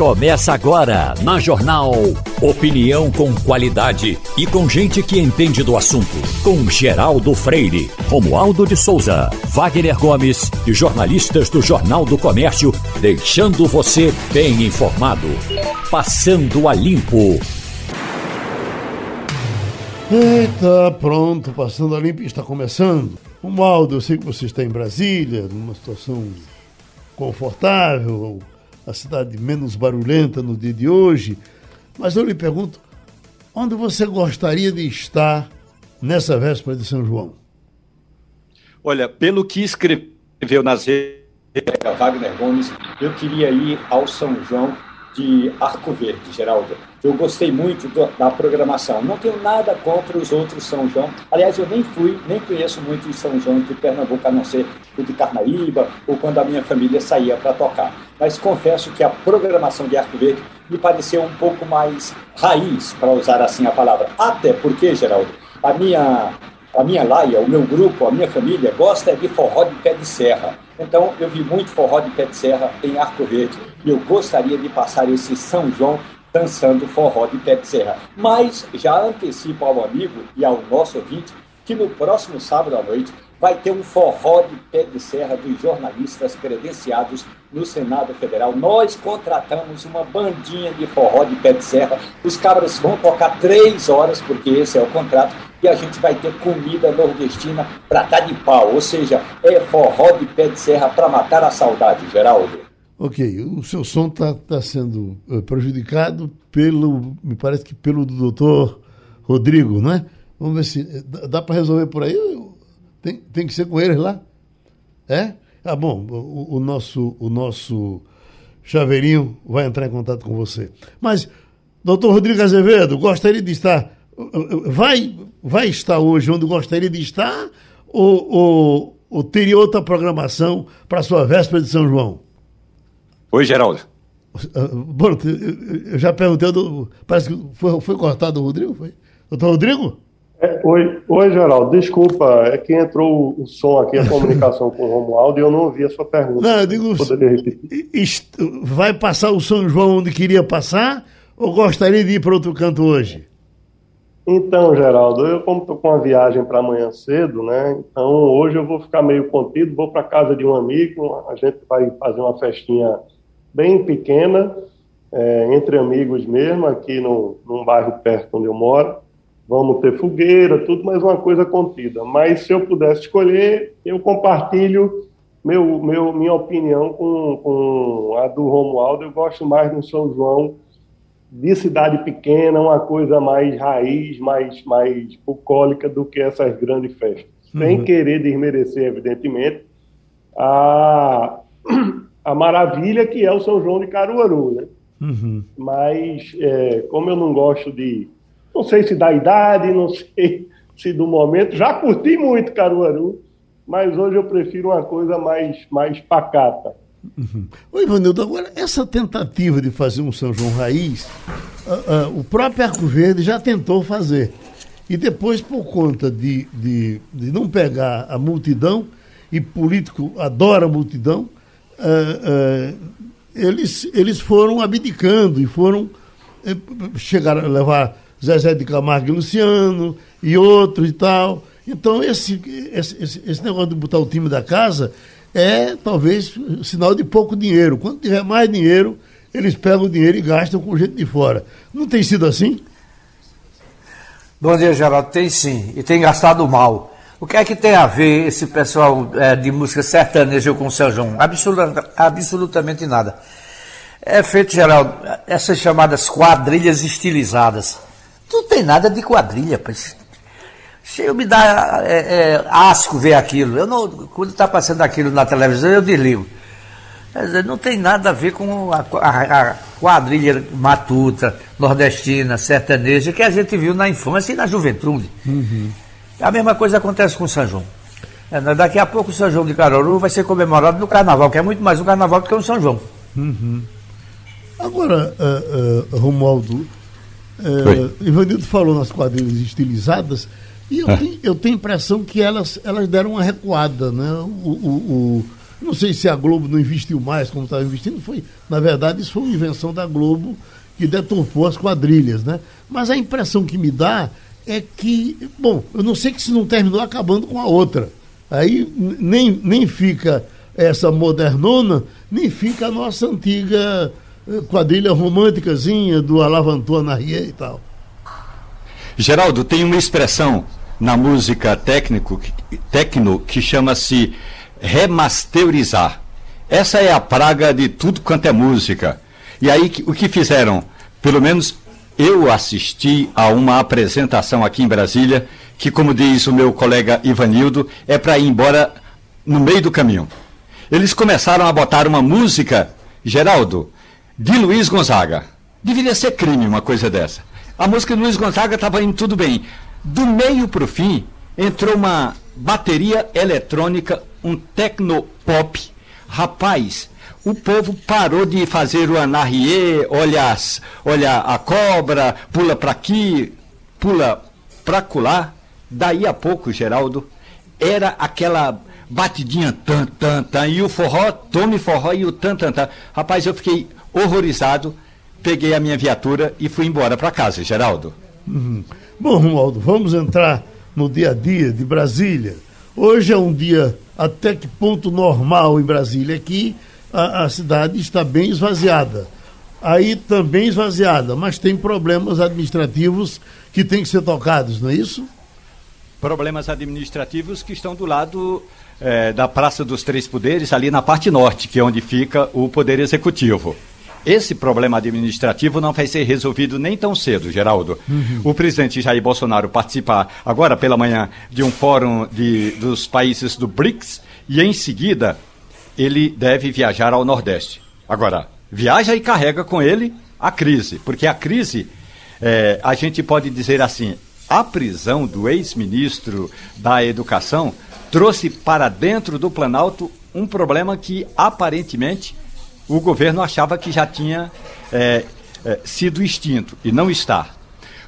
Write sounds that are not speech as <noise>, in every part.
Começa agora na Jornal. Opinião com qualidade e com gente que entende do assunto. Com Geraldo Freire, Romualdo de Souza, Wagner Gomes e jornalistas do Jornal do Comércio, deixando você bem informado. Passando a limpo. Eita, pronto, passando a limpo está começando. Romualdo, eu sei que você está em Brasília, numa situação confortável a cidade menos barulhenta no dia de hoje. Mas eu lhe pergunto, onde você gostaria de estar nessa véspera de São João? Olha, pelo que escreveu nas redes, Wagner Gomes, eu queria ir ao São João de Arco Verde, Geraldo. Eu gostei muito do, da programação. Não tenho nada contra os outros São João. Aliás, eu nem fui, nem conheço muito os São João de Pernambuco, a não ser o de Carnaíba ou quando a minha família saía para tocar. Mas confesso que a programação de Arco Verde me pareceu um pouco mais raiz, para usar assim a palavra. Até porque, Geraldo, a minha a minha laia, o meu grupo, a minha família gosta de forró de pé de serra. Então eu vi muito forró de pé de serra em Arco Verde eu gostaria de passar esse São João dançando forró de pé de serra. Mas já antecipo ao amigo e ao nosso ouvinte que no próximo sábado à noite vai ter um forró de pé de serra dos jornalistas credenciados no Senado Federal. Nós contratamos uma bandinha de forró de pé de serra. Os cabras vão tocar três horas, porque esse é o contrato, e a gente vai ter comida nordestina para dar de pau. Ou seja, é forró de pé de serra para matar a saudade, Geraldo. Ok, o seu som está tá sendo eh, prejudicado pelo, me parece que pelo doutor Rodrigo, não é? Vamos ver se eh, dá, dá para resolver por aí tem, tem que ser com eles lá? É? Ah, bom, o, o, nosso, o nosso chaveirinho vai entrar em contato com você. Mas, doutor Rodrigo Azevedo, gostaria de estar. Vai, vai estar hoje onde gostaria de estar ou, ou, ou teria outra programação para a sua véspera de São João? Oi, Geraldo. Ah, bom, eu já perguntei, parece que foi, foi cortado o Rodrigo, foi? Doutor Rodrigo? É, oi, oi, Geraldo. Desculpa, é que entrou o som aqui, a comunicação com o Romualdo, e eu não ouvi a sua pergunta. Não, eu digo, Poderia repetir? vai passar o São João onde queria passar ou gostaria de ir para outro canto hoje? Então, Geraldo, eu como estou com uma viagem para amanhã cedo, né? Então hoje eu vou ficar meio contido, vou para casa de um amigo, a gente vai fazer uma festinha bem pequena, é, entre amigos mesmo, aqui no, num bairro perto onde eu moro vamos ter fogueira, tudo, mas uma coisa contida. Mas se eu pudesse escolher, eu compartilho meu, meu, minha opinião com, com a do Romualdo. Eu gosto mais do São João de cidade pequena, uma coisa mais raiz, mais, mais bucólica do que essas grandes festas. Uhum. Sem querer desmerecer, evidentemente, a, a maravilha que é o São João de Caruaru, né? Uhum. Mas, é, como eu não gosto de não sei se da idade, não sei se do momento. Já curti muito Caruaru, mas hoje eu prefiro uma coisa mais, mais pacata. Uhum. Oi, Ivanildo, agora essa tentativa de fazer um São João Raiz, uh, uh, o próprio Arco Verde já tentou fazer. E depois, por conta de, de, de não pegar a multidão, e político adora a multidão, eles, eles foram abdicando e foram eh, chegar a levar Zezé de Camargo e Luciano e outros e tal. Então, esse, esse, esse negócio de botar o time da casa é talvez sinal de pouco dinheiro. Quando tiver mais dinheiro, eles pegam o dinheiro e gastam com gente de fora. Não tem sido assim? Bom dia, Geraldo. Tem sim, e tem gastado mal. O que é que tem a ver esse pessoal é, de música sertaneja com o São João? Absoluta, absolutamente nada. É feito, Geraldo, essas chamadas quadrilhas estilizadas. Não tem nada de quadrilha, pois. Chega me dá é, é, asco ver aquilo. Eu não, quando está passando aquilo na televisão, eu desligo. Dizer, não tem nada a ver com a, a, a, quadrilha matuta, nordestina, sertaneja, que a gente viu na infância e na juventude. Uhum. A mesma coisa acontece com o São João. É, né, daqui a pouco o São João de Caruaru vai ser comemorado no Carnaval, que é muito mais um Carnaval do que um São João. Uhum. Agora, uh, uh, Romualdo, é, Ivanildo falou nas quadrilhas estilizadas, e eu, é. tenho, eu tenho a impressão que elas, elas deram uma recuada, né? O, o, Não sei se a Globo não investiu mais como estava investindo, foi, na verdade, isso foi uma invenção da Globo que deturpou as quadrilhas, né? Mas a impressão que me dá é que, bom, eu não sei que se não terminou acabando com a outra. Aí nem, nem fica essa modernona, nem fica a nossa antiga eh, quadrilha românticazinha do Alavantua Narrier e tal. Geraldo, tem uma expressão na música técnico, tecno que chama-se remasterizar. Essa é a praga de tudo quanto é música. E aí o que fizeram? Pelo menos eu assisti a uma apresentação aqui em Brasília, que, como diz o meu colega Ivanildo, é para ir embora no meio do caminho. Eles começaram a botar uma música, Geraldo, de Luiz Gonzaga. Deveria ser crime uma coisa dessa. A música de Luiz Gonzaga estava indo tudo bem. Do meio para o fim, entrou uma bateria eletrônica, um tecnopop. Rapaz, o povo parou de fazer o anarriê, olha, olha a cobra, pula para aqui, pula para colar. Daí a pouco, Geraldo, era aquela batidinha tan, tan, tan, e o forró, tome forró e o tan, tan, tan. Rapaz, eu fiquei horrorizado peguei a minha viatura e fui embora para casa, Geraldo. Uhum. Bom, Romualdo, vamos entrar no dia a dia de Brasília. Hoje é um dia até que ponto normal em Brasília. Aqui a, a cidade está bem esvaziada. Aí também esvaziada, mas tem problemas administrativos que têm que ser tocados, não é isso? Problemas administrativos que estão do lado é, da Praça dos Três Poderes, ali na parte norte, que é onde fica o Poder Executivo. Esse problema administrativo não vai ser resolvido nem tão cedo, Geraldo. Uhum. O presidente Jair Bolsonaro participar agora pela manhã de um fórum de, dos países do BRICS e em seguida ele deve viajar ao Nordeste. Agora, viaja e carrega com ele a crise, porque a crise, é, a gente pode dizer assim, a prisão do ex-ministro da Educação trouxe para dentro do Planalto um problema que aparentemente o governo achava que já tinha é, é, sido extinto e não está.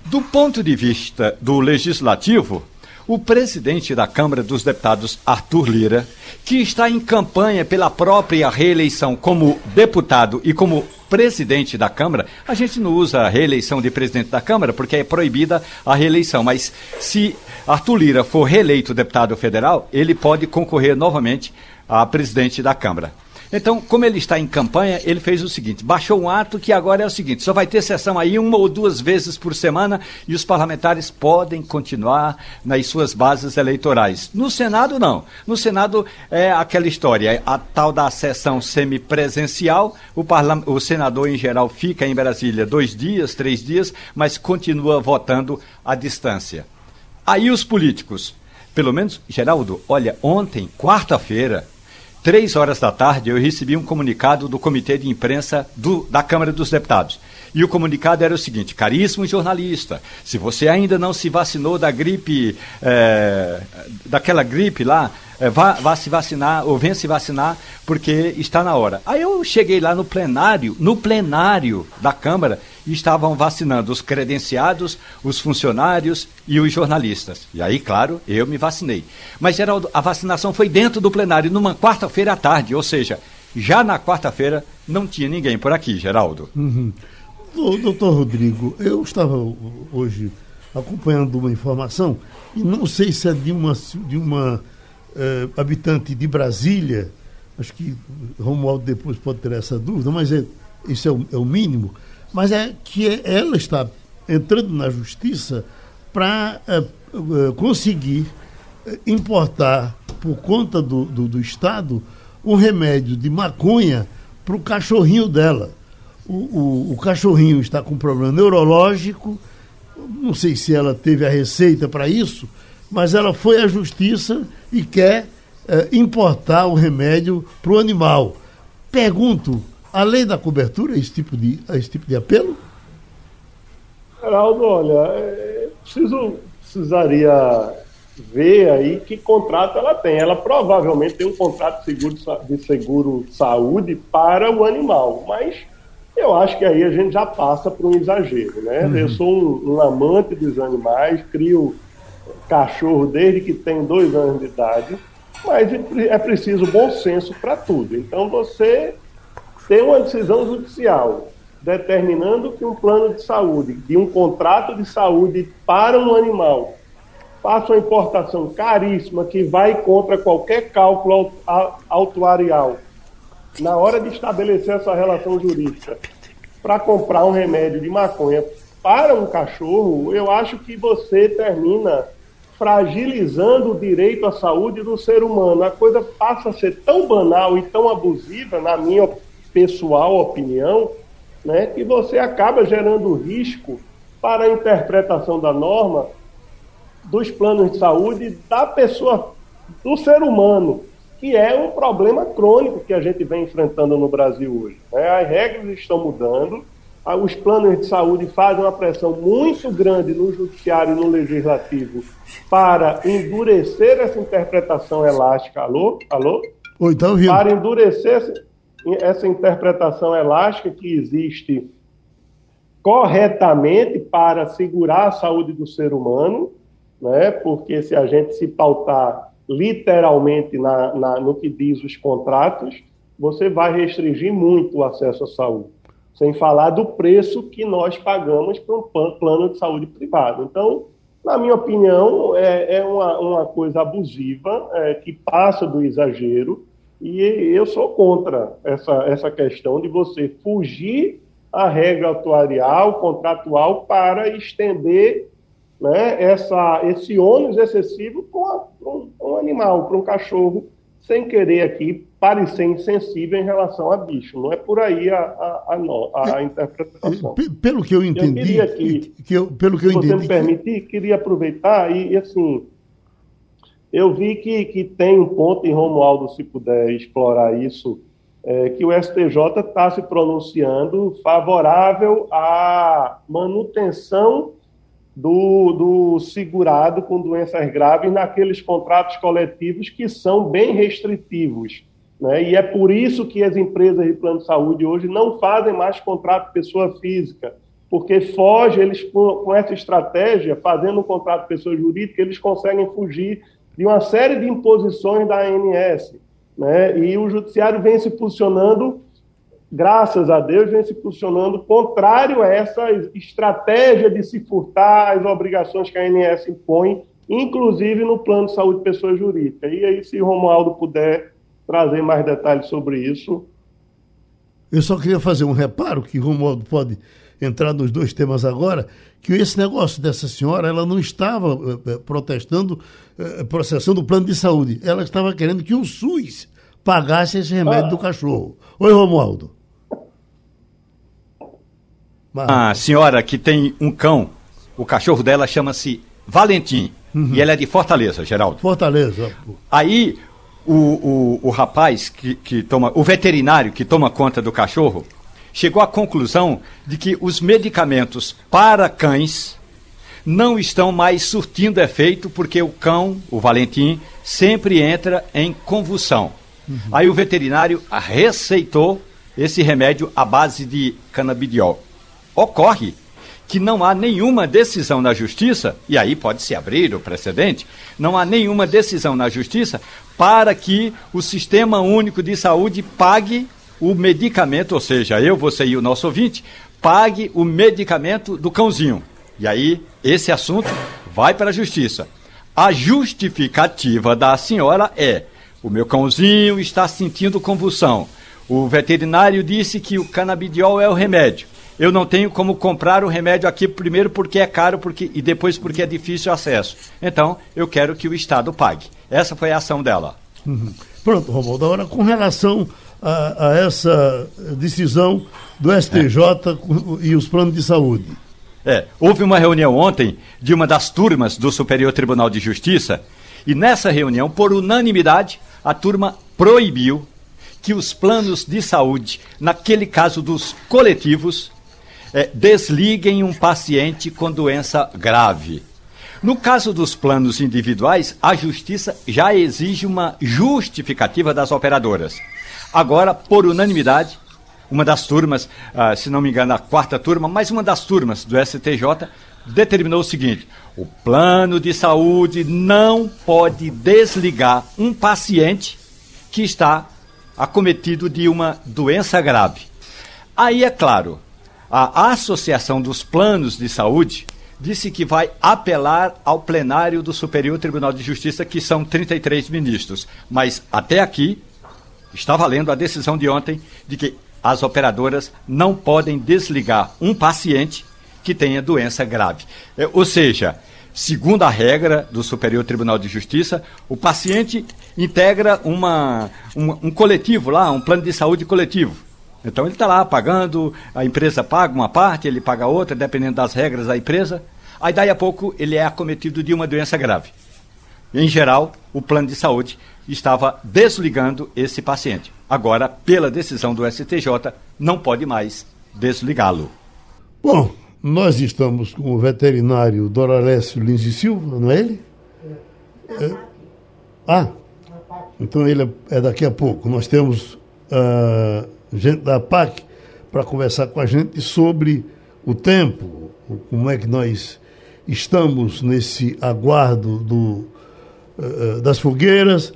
Do ponto de vista do legislativo, o presidente da Câmara dos Deputados, Arthur Lira, que está em campanha pela própria reeleição como deputado e como presidente da Câmara, a gente não usa a reeleição de presidente da Câmara porque é proibida a reeleição, mas se Arthur Lira for reeleito deputado federal, ele pode concorrer novamente a presidente da Câmara. Então, como ele está em campanha, ele fez o seguinte: baixou um ato que agora é o seguinte: só vai ter sessão aí uma ou duas vezes por semana e os parlamentares podem continuar nas suas bases eleitorais. No Senado, não. No Senado é aquela história: a tal da sessão semipresencial, o, o senador em geral fica em Brasília dois dias, três dias, mas continua votando à distância. Aí os políticos, pelo menos, Geraldo, olha, ontem, quarta-feira, três horas da tarde, eu recebi um comunicado do Comitê de Imprensa do, da Câmara dos Deputados. E o comunicado era o seguinte: caríssimo jornalista, se você ainda não se vacinou da gripe, é, daquela gripe lá, é, vá, vá se vacinar ou venha se vacinar porque está na hora. Aí eu cheguei lá no plenário, no plenário da Câmara, e estavam vacinando os credenciados, os funcionários e os jornalistas. E aí, claro, eu me vacinei. Mas, Geraldo, a vacinação foi dentro do plenário, numa quarta-feira à tarde, ou seja, já na quarta-feira não tinha ninguém por aqui, Geraldo. Uhum. Doutor Rodrigo, eu estava hoje acompanhando uma informação, e não sei se é de uma, de uma eh, habitante de Brasília, acho que Romualdo depois pode ter essa dúvida, mas é, isso é o, é o mínimo, mas é que ela está entrando na justiça para eh, eh, conseguir importar, por conta do, do, do Estado, um remédio de maconha para o cachorrinho dela. O, o, o, cachorrinho está com problema neurológico, não sei se ela teve a receita para isso, mas ela foi à justiça e quer é, importar o remédio para o animal. Pergunto, além da cobertura, esse tipo de, esse tipo de apelo? Geraldo, olha, é, preciso, precisaria ver aí que contrato ela tem. Ela provavelmente tem um contrato de seguro, de seguro saúde para o animal, mas eu acho que aí a gente já passa por um exagero, né? Uhum. Eu sou um, um, amante dos animais, crio cachorro desde que tenho dois anos de idade mas é preciso bom senso para tudo. Então, você tem uma decisão judicial determinando que um plano de saúde, de um contrato de saúde para um animal, faça uma importação caríssima que vai contra qualquer cálculo autuarial, na hora de estabelecer essa relação jurídica, para comprar um remédio de maconha para um cachorro, eu acho que você termina fragilizando o direito à saúde do ser humano. A coisa passa a ser tão banal e tão abusiva, na minha pessoal opinião, né, que você acaba gerando risco para a interpretação da norma dos planos de saúde da pessoa, do ser humano, que é um problema crônico que a gente vem enfrentando no Brasil hoje. Né? As regras estão mudando, os planos de saúde fazem uma pressão muito grande no judiciário e no legislativo para endurecer essa interpretação elástica. Alô? Alô? Oi, tá ouvindo. Para endurecer essa interpretação elástica que existe corretamente para segurar a saúde do ser humano, né? porque se a gente se pautar literalmente na, na, no que diz os contratos, você vai restringir muito o acesso à saúde, sem falar do preço que nós pagamos para um plano de saúde privado. Então, na minha opinião, é, é uma, uma, coisa abusiva, é, que passa do exagero, e eu sou contra essa, essa questão de você fugir à regra atuarial, contratual, para estender né, essa, esse ônus excessivo para um, um, animal, para um cachorro, sem querer aqui parecer insensível em relação a bicho. Não é por aí a, a, a, a interpretação. Pelo que eu entendi. Eu que, que eu, pelo que eu se entendi. você me permitir, queria aproveitar e, e assim eu vi que, que tem um ponto, em Romualdo, se puder explorar isso, é, que o STJ está se pronunciando favorável à manutenção do, do segurado com doenças graves naqueles contratos coletivos que são bem restritivos. Né? E é por isso que as empresas de plano de saúde hoje não fazem mais contrato pessoa física, porque foge, eles com, essa estratégia, fazendo um contrato pessoa jurídica, eles conseguem fugir de uma série de imposições da ANS. Né? E o judiciário vem se posicionando, graças a Deus, vem se posicionando contrário a essa estratégia de se furtar as obrigações que a ANS impõe, inclusive no plano de saúde de pessoa jurídica. E aí, se o Romualdo puder trazer mais detalhes sobre isso. Eu só queria fazer um reparo que o Romualdo pode entrar nos dois temas agora, que esse negócio dessa senhora, ela não estava eh, eh, protestando, eh, processando o plano de saúde, ela estava querendo que o SUS pagasse esse remédio ah. do cachorro. Oi, Romualdo. A senhora que tem um cão, o cachorro dela chama-se Valentim, uhum. e ela é de Fortaleza, Geraldo. Fortaleza. Aí, o, o, o rapaz que, que toma, o veterinário que toma conta do cachorro, chegou à conclusão de que os medicamentos para cães não estão mais surtindo efeito porque o cão, o Valentim, sempre entra em convulsão. Uhum. Aí o veterinário receitou esse remédio à base de canabidiol. Ocorre que não há nenhuma decisão na justiça, e aí pode se abrir o precedente, não há nenhuma decisão na justiça para que o Sistema Único de Saúde pague o medicamento, ou seja, eu, você e o nosso ouvinte, pague o medicamento do cãozinho. E aí, esse assunto vai para a justiça. A justificativa da senhora é: o meu cãozinho está sentindo convulsão. O veterinário disse que o canabidiol é o remédio. Eu não tenho como comprar o remédio aqui, primeiro porque é caro porque, e depois porque é difícil o acesso. Então, eu quero que o Estado pague. Essa foi a ação dela. Uhum. Pronto, Romualdo. Agora, com relação a, a essa decisão do STJ é. e os planos de saúde. É, houve uma reunião ontem de uma das turmas do Superior Tribunal de Justiça e nessa reunião, por unanimidade, a turma proibiu que os planos de saúde, naquele caso dos coletivos, é, desliguem um paciente com doença grave. No caso dos planos individuais, a justiça já exige uma justificativa das operadoras. Agora, por unanimidade, uma das turmas, uh, se não me engano, a quarta turma, mas uma das turmas do STJ determinou o seguinte: o plano de saúde não pode desligar um paciente que está acometido de uma doença grave. Aí é claro, a Associação dos Planos de Saúde disse que vai apelar ao plenário do Superior Tribunal de Justiça, que são 33 ministros. Mas até aqui está valendo a decisão de ontem de que as operadoras não podem desligar um paciente que tenha doença grave. É, ou seja, segundo a regra do Superior Tribunal de Justiça, o paciente integra uma, um, um coletivo lá, um plano de saúde coletivo. Então ele está lá pagando, a empresa paga uma parte, ele paga outra, dependendo das regras da empresa. Aí daí a pouco ele é acometido de uma doença grave. Em geral, o plano de saúde estava desligando esse paciente. Agora, pela decisão do STJ, não pode mais desligá-lo. Bom, nós estamos com o veterinário Doralécio Lins e Silva, não é ele? É. Ah, então ele é daqui a pouco. Nós temos uh, gente da PAC para conversar com a gente sobre o tempo, como é que nós estamos nesse aguardo do, uh, das fogueiras.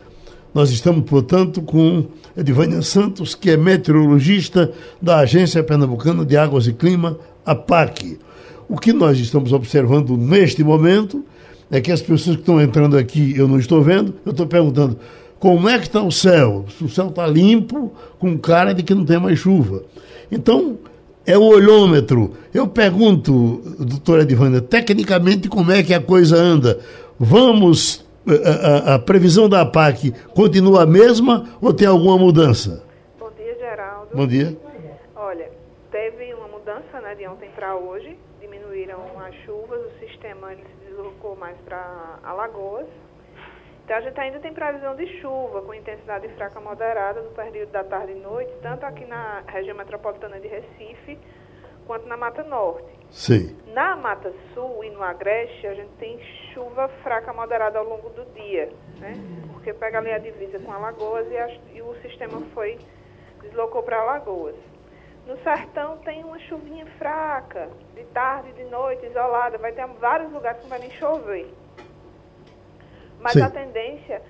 Nós estamos, portanto, com Edivânia Santos, que é meteorologista da Agência Pernambucana de Águas e Clima, a PAC. O que nós estamos observando neste momento é que as pessoas que estão entrando aqui, eu não estou vendo, eu estou perguntando como é que está o céu? O céu está limpo, com cara de que não tem mais chuva. Então, é o olhômetro. Eu pergunto, doutora Edivânia, tecnicamente como é que a coisa anda? Vamos, a, a, a, previsão da APAC continua a mesma ou tem alguma mudança? Bom dia, Geraldo. Bom dia. Olha, teve uma mudança né, de ontem para hoje, diminuíram as chuvas, o sistema ele se deslocou mais para Alagoas, então a gente ainda tem previsão de chuva com intensidade fraca moderada no período da tarde e noite, tanto aqui na região metropolitana de Recife quanto na Mata Norte. Sim. Na Mata Sul e no Agreste, a gente tem chuva fraca moderada ao longo do dia, né? Porque pega ali a divisa com Alagoas e, a, e o sistema foi deslocou para Alagoas. No sertão tem uma chuvinha fraca, de tarde, de noite, isolada. Vai ter vários lugares que não vai nem chover. Mas Sim. a tendência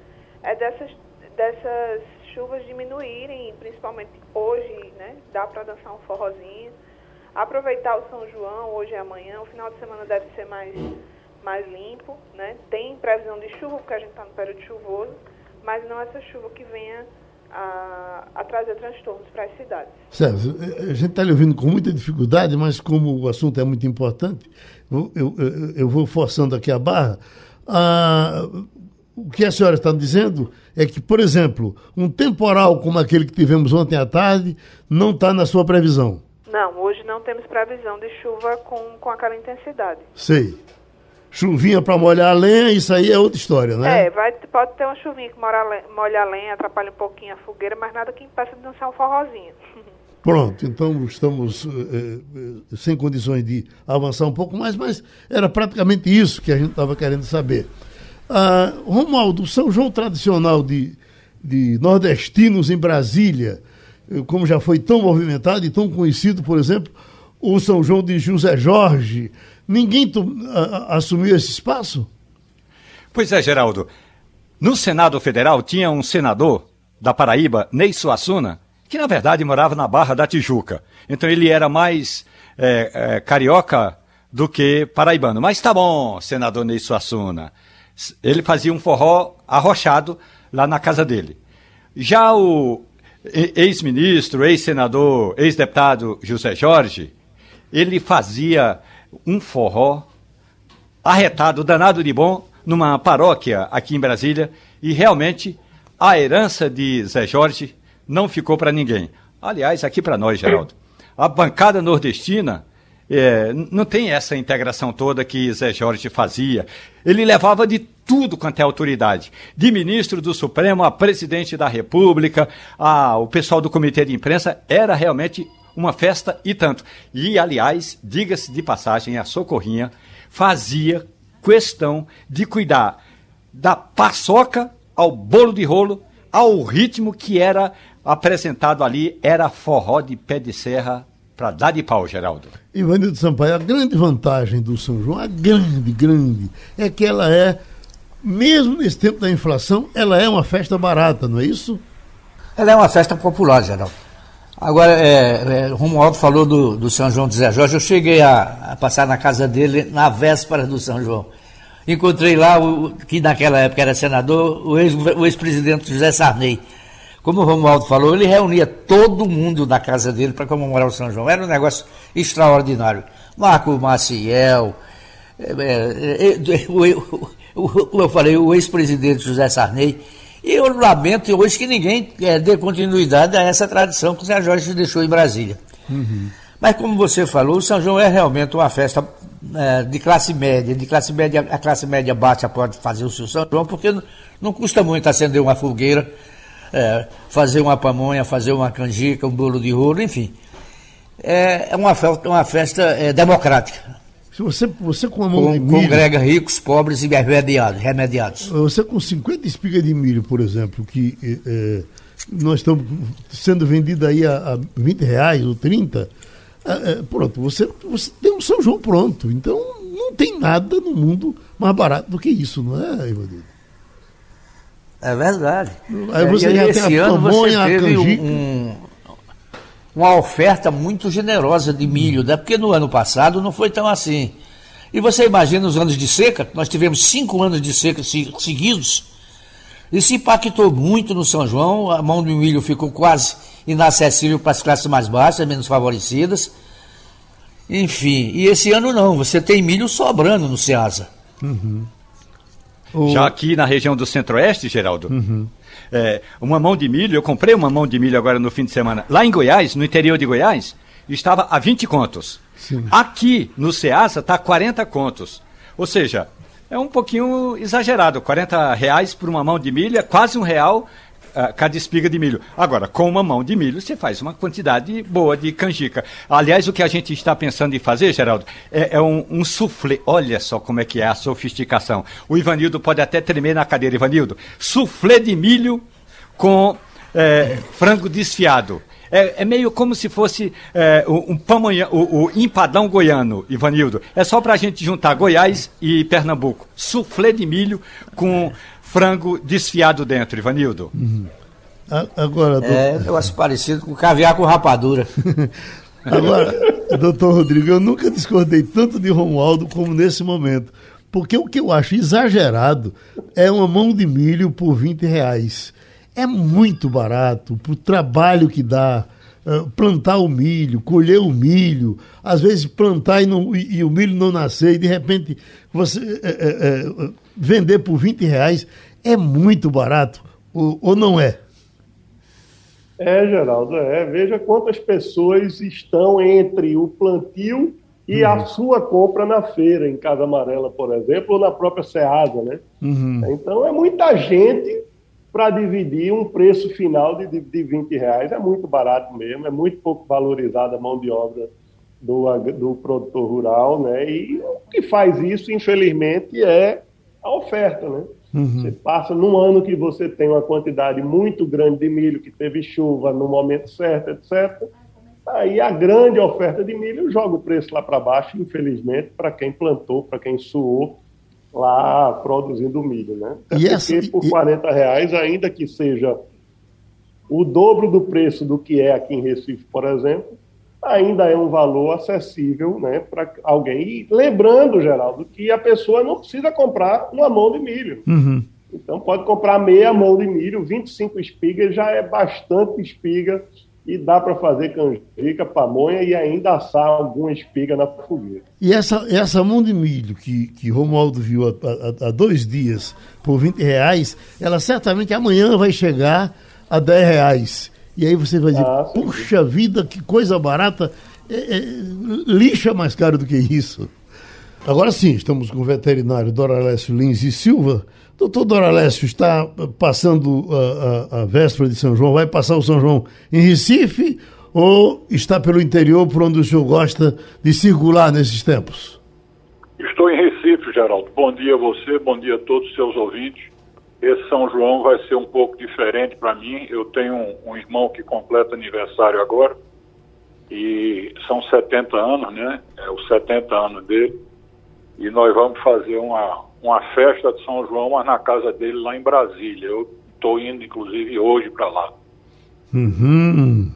é dessas, dessas chuvas diminuírem, principalmente hoje, né? Dá para dançar um forrozinho. Aproveitar o São João hoje e amanhã. O final de semana deve ser mais, mais limpo, né? Tem previsão de chuva, porque a gente está no período chuvoso, mas não essa chuva que venha a, a, trazer transtornos para as cidades. Sérgio, a gente está lhe ouvindo com muita dificuldade, mas como o assunto é muito importante, eu, eu, eu vou forçando aqui a barra. Ah, o que a senhora está dizendo é que, por exemplo, um temporal como aquele que tivemos ontem à tarde não está na sua previsão. Não, hoje não temos previsão de chuva com, com aquela intensidade. Sei. Chuvinha para molhar a lenha, isso aí é outra história, né? É, vai, pode ter uma chuvinha que molha a lenha, atrapalha um pouquinho a fogueira, mas nada que impeça de dançar um forrozinho. <laughs> Pronto, então estamos eh, eh, sem condições de avançar um pouco mais, mas era praticamente isso que a gente estava querendo saber. Ah, Romualdo, São João tradicional de, de nordestinos em Brasília, eh, como já foi tão movimentado e tão conhecido, por exemplo, o São João de José Jorge, ninguém assumiu esse espaço? Pois é, Geraldo. No Senado Federal tinha um senador da Paraíba, Ney Suassuna, que na verdade morava na Barra da Tijuca. Então ele era mais é, é, carioca do que paraibano. Mas tá bom, senador Ney Suassuna ele fazia um forró arrochado lá na casa dele. Já o ex-ministro, ex-senador, ex-deputado José Jorge, ele fazia um forró arretado, danado de bom, numa paróquia aqui em Brasília, e realmente a herança de Zé Jorge não ficou para ninguém. Aliás, aqui para nós, Geraldo, a bancada nordestina é, não tem essa integração toda que Zé Jorge fazia. Ele levava de tudo quanto é autoridade, de ministro do Supremo a presidente da República, a, o pessoal do comitê de imprensa, era realmente uma festa e tanto. E, aliás, diga-se de passagem, a Socorrinha fazia questão de cuidar da paçoca ao bolo de rolo, ao ritmo que era apresentado ali, era forró de pé de serra para dar de pau, Geraldo. Ivanildo Sampaio, a grande vantagem do São João, a grande, grande, é que ela é, mesmo nesse tempo da inflação, ela é uma festa barata, não é isso? Ela é uma festa popular, Geraldo. Agora, é, é, Romualdo falou do, do São João de Zé Jorge, eu cheguei a, a, passar na casa dele na véspera do São João. Encontrei lá, o, que naquela época era senador, o ex-presidente ex José Sarney. Como o Romualdo falou, ele reunia todo mundo na casa dele para comemorar o São João. Era um negócio extraordinário. Marco Maciel, é, é, é, o, o, eu falei, o ex-presidente José Sarney, e eu lamento hoje que ninguém dê continuidade a essa tradição que o Zé Jorge deixou em Brasília. Uhum. Mas como você falou, o São João é realmente uma festa é, de classe média. De classe média, a classe média baixa pode fazer o seu São João, porque não, não custa muito acender uma fogueira, é, fazer uma pamonha, fazer uma canjica, um bolo de ouro, enfim. É, é uma, festa, uma festa é, democrática. Se você, você com a mão com, de milho... Congrega ricos, pobres e remediados. remediados. Você com 50 espigas de milho, por exemplo, que é, nós estamos sendo vendido aí a, a 20 reais ou 30, é, é, pronto, você, você tem um São João pronto. Então não tem nada no mundo mais barato do que isso, não é, Ivanildo? É verdade. Aí você já esse ano pamonha, você teve um, uma oferta muito generosa de milho, né? porque no ano passado não foi tão assim. E você imagina os anos de seca, nós tivemos cinco anos de seca seguidos, isso impactou muito no São João, a mão do milho ficou quase inacessível para as classes mais baixas, menos favorecidas. Enfim, e esse ano não, você tem milho sobrando no Ceasa. Uhum. Já aqui na região do Centro-Oeste, Geraldo, uhum é, uma mão de milho, eu comprei uma mão de milho agora no fim de semana, lá em Goiás, no interior de Goiás, estava a 20 contos. Sim. Aqui no Ceasa está 40 contos. Ou seja, é um pouquinho exagerado. 40 reais por uma mão de milho é quase um real cada espiga de milho. Agora, com uma mão de milho, você faz uma quantidade boa de canjica. Aliás, o que a gente está pensando em fazer, Geraldo, é, é um, um. Olha só como é que é a sofisticação. O Ivanildo pode até tremer na cadeira, Ivanildo. Soufflé de milho com é, frango desfiado. É, é, meio como se fosse é, um pamonha, o, o, empadão goiano, Ivanildo. É só para a gente juntar Goiás e Pernambuco. Soufflé de milho com frango desfiado dentro, Ivanildo. Uhum. Agora, é, eu acho parecido com caviar com rapadura. <laughs> Agora, doutor Rodrigo, eu nunca discordei tanto de Romualdo como nesse momento. Porque o que eu acho exagerado é uma mão de milho por 20 reais. É muito barato para o trabalho que dá. Uh, plantar o milho, colher o milho, às vezes plantar e, não, e, e o milho não nascer, e de repente você uh, vender por 20 reais é muito barato, ou, ou não é? É, Geraldo, é. Veja quantas pessoas estão entre o plantio e uhum. a sua compra na feira, em Casa Amarela, por exemplo, ou na própria Ceasa, né? Uhum. Então é muita gente para dividir um preço final de, de, de 20 reais. É muito barato mesmo, é muito pouco valorizada a mão de obra do, do produtor rural, né? E o que faz isso, infelizmente, é a oferta, né? Uhum. Você passa num ano que você tem uma quantidade muito grande de milho, que teve chuva no momento certo, etc. Aí a grande oferta de milho joga o preço lá para baixo, infelizmente, para quem plantou, para quem suou lá produzindo milho, né? Até e porque essa... por 40 reais, ainda que seja o dobro do preço do que é aqui em Recife, por exemplo, ainda é um valor acessível né, para alguém. E lembrando, Geraldo, que a pessoa não precisa comprar uma mão de milho. Uhum. Então pode comprar meia mão de milho, 25 espigas já é bastante espiga e dá para fazer canjica, pamonha e ainda assar alguma espiga na fogueira. E essa, essa mão de milho que, que Romualdo viu há, há, há dois dias por 20 reais, ela certamente amanhã vai chegar a 10 reais. E aí você vai dizer, ah, puxa vida, que coisa barata, é, é, lixa mais caro do que isso. Agora sim, estamos com o veterinário Doralécio Lins e Silva. Doutor Doralécio, está passando a, a, a, véspera de São João, vai passar o São João em Recife ou está pelo interior por onde o senhor gosta de circular nesses tempos? Estou em Recife, Geraldo. Bom dia a você, bom dia a todos os seus ouvintes. Esse São João vai ser um pouco diferente para mim. Eu tenho um, um, irmão que completa aniversário agora E são 70 anos, né? É os 70 anos dele. E nós vamos fazer uma, uma festa de São João, mas na casa dele lá em Brasília. Eu estou indo, inclusive, hoje para lá. Uhum.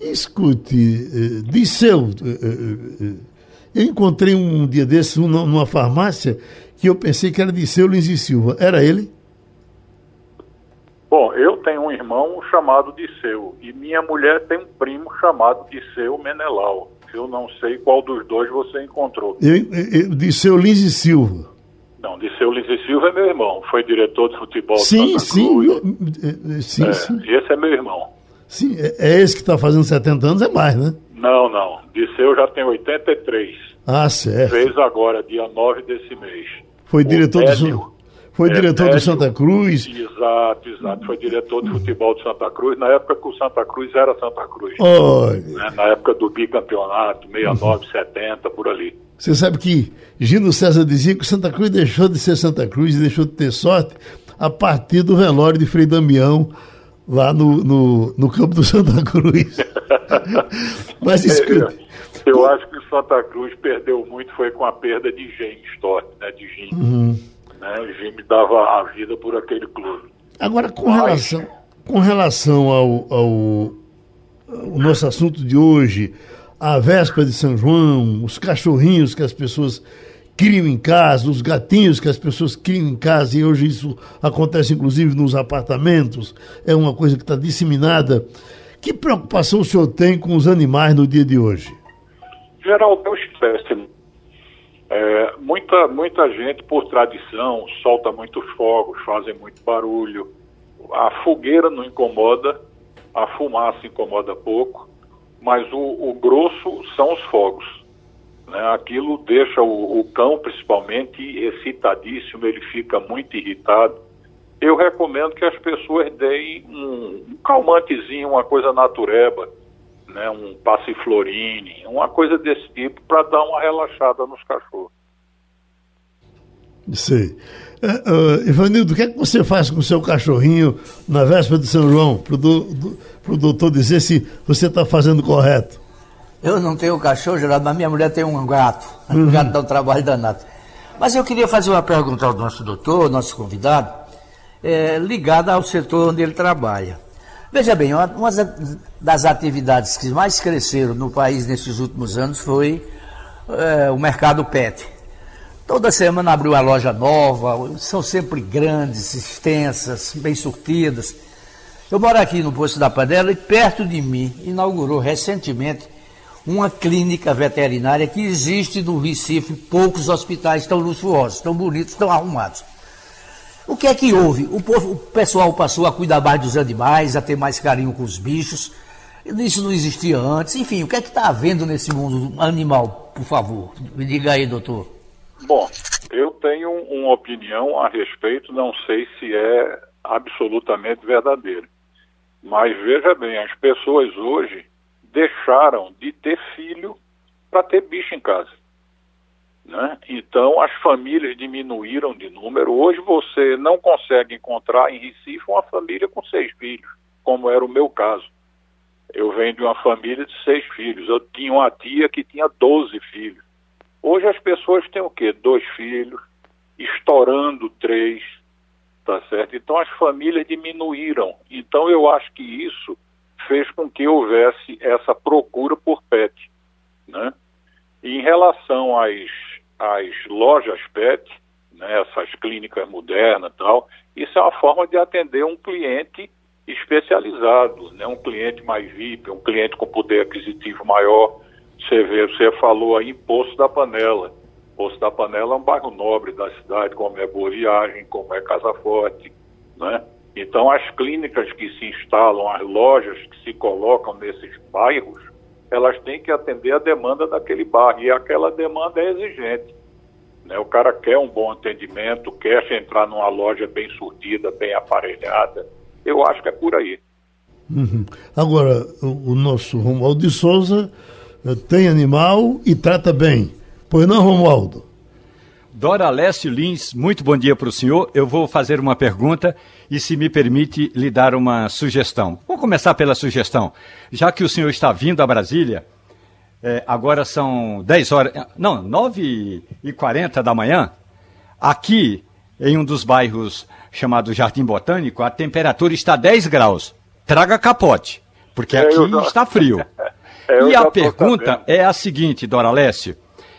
Escute, uh, Disseu, uh, eu encontrei um dia desses numa farmácia que eu pensei que era Disseu Lins e Silva. Era ele? Bom, eu tenho um irmão chamado Disseu e minha mulher tem um primo chamado Disseu Menelau. Eu não sei qual dos dois você encontrou. Eu, eu, Disseu Lins e Silva. Não, Disseu Lins e Silva é meu irmão. Foi diretor de futebol sim, de Santa sim, Cruz. Eu, sim, é, sim. Esse é meu irmão. Sim, é, é esse que está fazendo 70 anos, é mais, né? Não, não. Disseu já tem 83. Ah, certo. Fez agora, dia 9 desse mês. Foi diretor do foi é, diretor do Santa Cruz. Exato, exato. Foi diretor de futebol do Santa Cruz, na época que o Santa Cruz era Santa Cruz. Né? Na época do bicampeonato, 69, uhum. 70, por ali. Você sabe que Gino César dizia que o Santa Cruz deixou de ser Santa Cruz e deixou de ter sorte a partir do velório de Frei Damião lá no, no, no campo do Santa Cruz. <laughs> Mas escuta. Eu, eu acho que o Santa Cruz perdeu muito foi com a perda de James Stott, né? De Jim. Uhum. Né? O Jim dava a vida por aquele clube. Agora, com Mas... relação, com relação ao, ao, ao nosso assunto de hoje, a véspera de São João, os cachorrinhos que as pessoas criam em casa, os gatinhos que as pessoas criam em casa, e hoje isso acontece inclusive nos apartamentos, é uma coisa que está disseminada. Que preocupação o senhor tem com os animais no dia de hoje? Geraldo, é um estresse. É, muita, muita gente, por tradição, solta muitos fogos, fazem muito barulho. A fogueira não incomoda, a fumaça incomoda pouco, mas o, o grosso são os fogos. Né? Aquilo deixa o, o cão, principalmente, excitadíssimo, ele fica muito irritado. Eu recomendo que as pessoas deem um, um calmantezinho, uma coisa natureba, né? um passiflorine, uma coisa desse tipo, para dar uma relaxada nos cachorros. Sei. Uh, uh, Ivanildo, o que é que você faz com o seu cachorrinho na véspera de São João, para o do, doutor dizer se você está fazendo correto? Eu não tenho cachorro, Geraldo, mas minha mulher tem um gato. Uhum. O gato dá um trabalho danado. Mas eu queria fazer uma pergunta ao nosso doutor, nosso convidado, é, ligada ao setor onde ele trabalha. Veja bem, uma, das atividades que mais cresceram no país nesses últimos anos foi é, o mercado pet. Toda semana abriu uma loja nova, são sempre grandes, extensas, bem surtidas. Eu moro aqui no Poço da Panela e perto de mim inaugurou recentemente uma clínica veterinária que existe no Recife, poucos hospitais tão luxuosos, tão bonitos, tão arrumados. O que é que houve? O, povo, o pessoal passou a cuidar mais dos animais, a ter mais carinho com os bichos. Isso não existia antes. Enfim, o que é que está havendo nesse mundo animal, por favor? Me diga aí, doutor. Bom, eu tenho uma opinião a respeito, não sei se é absolutamente verdadeira. Mas veja bem, as pessoas hoje deixaram de ter filho para ter bicho em casa. Né? Então as famílias diminuíram de número. Hoje você não consegue encontrar em Recife uma família com seis filhos, como era o meu caso. Eu venho de uma família de seis filhos. Eu tinha uma tia que tinha doze filhos. Hoje as pessoas têm o quê? Dois filhos, estourando três, tá certo? Então as famílias diminuíram. Então eu acho que isso fez com que houvesse essa procura por pet, né? Em relação às, às lojas pet, né, essas clínicas modernas e tal, isso é uma forma de atender um cliente especializado, né, um cliente mais VIP, um cliente com poder aquisitivo maior. Você vê, você falou aí em Poço da Panela. Poço da Panela é um bairro nobre da cidade, como é Boa Viagem, como é Casa Forte, né? Então, as clínicas que se instalam, as lojas que se colocam nesses bairros, elas têm que atender a demanda daquele bairro, e aquela demanda é exigente. Né? O cara quer um bom atendimento, quer entrar numa loja bem surtida, bem aparelhada. Eu acho que é por aí. Uhum. Agora, o, o nosso Romualdo de Souza eh, tem animal e trata bem. Pois não, Romualdo? Dora Alessio Lins, muito bom dia para o senhor. Eu vou fazer uma pergunta e, se me permite, lhe dar uma sugestão. Vou começar pela sugestão. Já que o senhor está vindo a Brasília, é, agora são 10 horas, não, 9 e 40 da manhã, aqui em um dos bairros chamado Jardim Botânico, a temperatura está 10 graus. Traga capote, porque aqui está frio. <laughs> E a pergunta é a seguinte, Dora Lécio.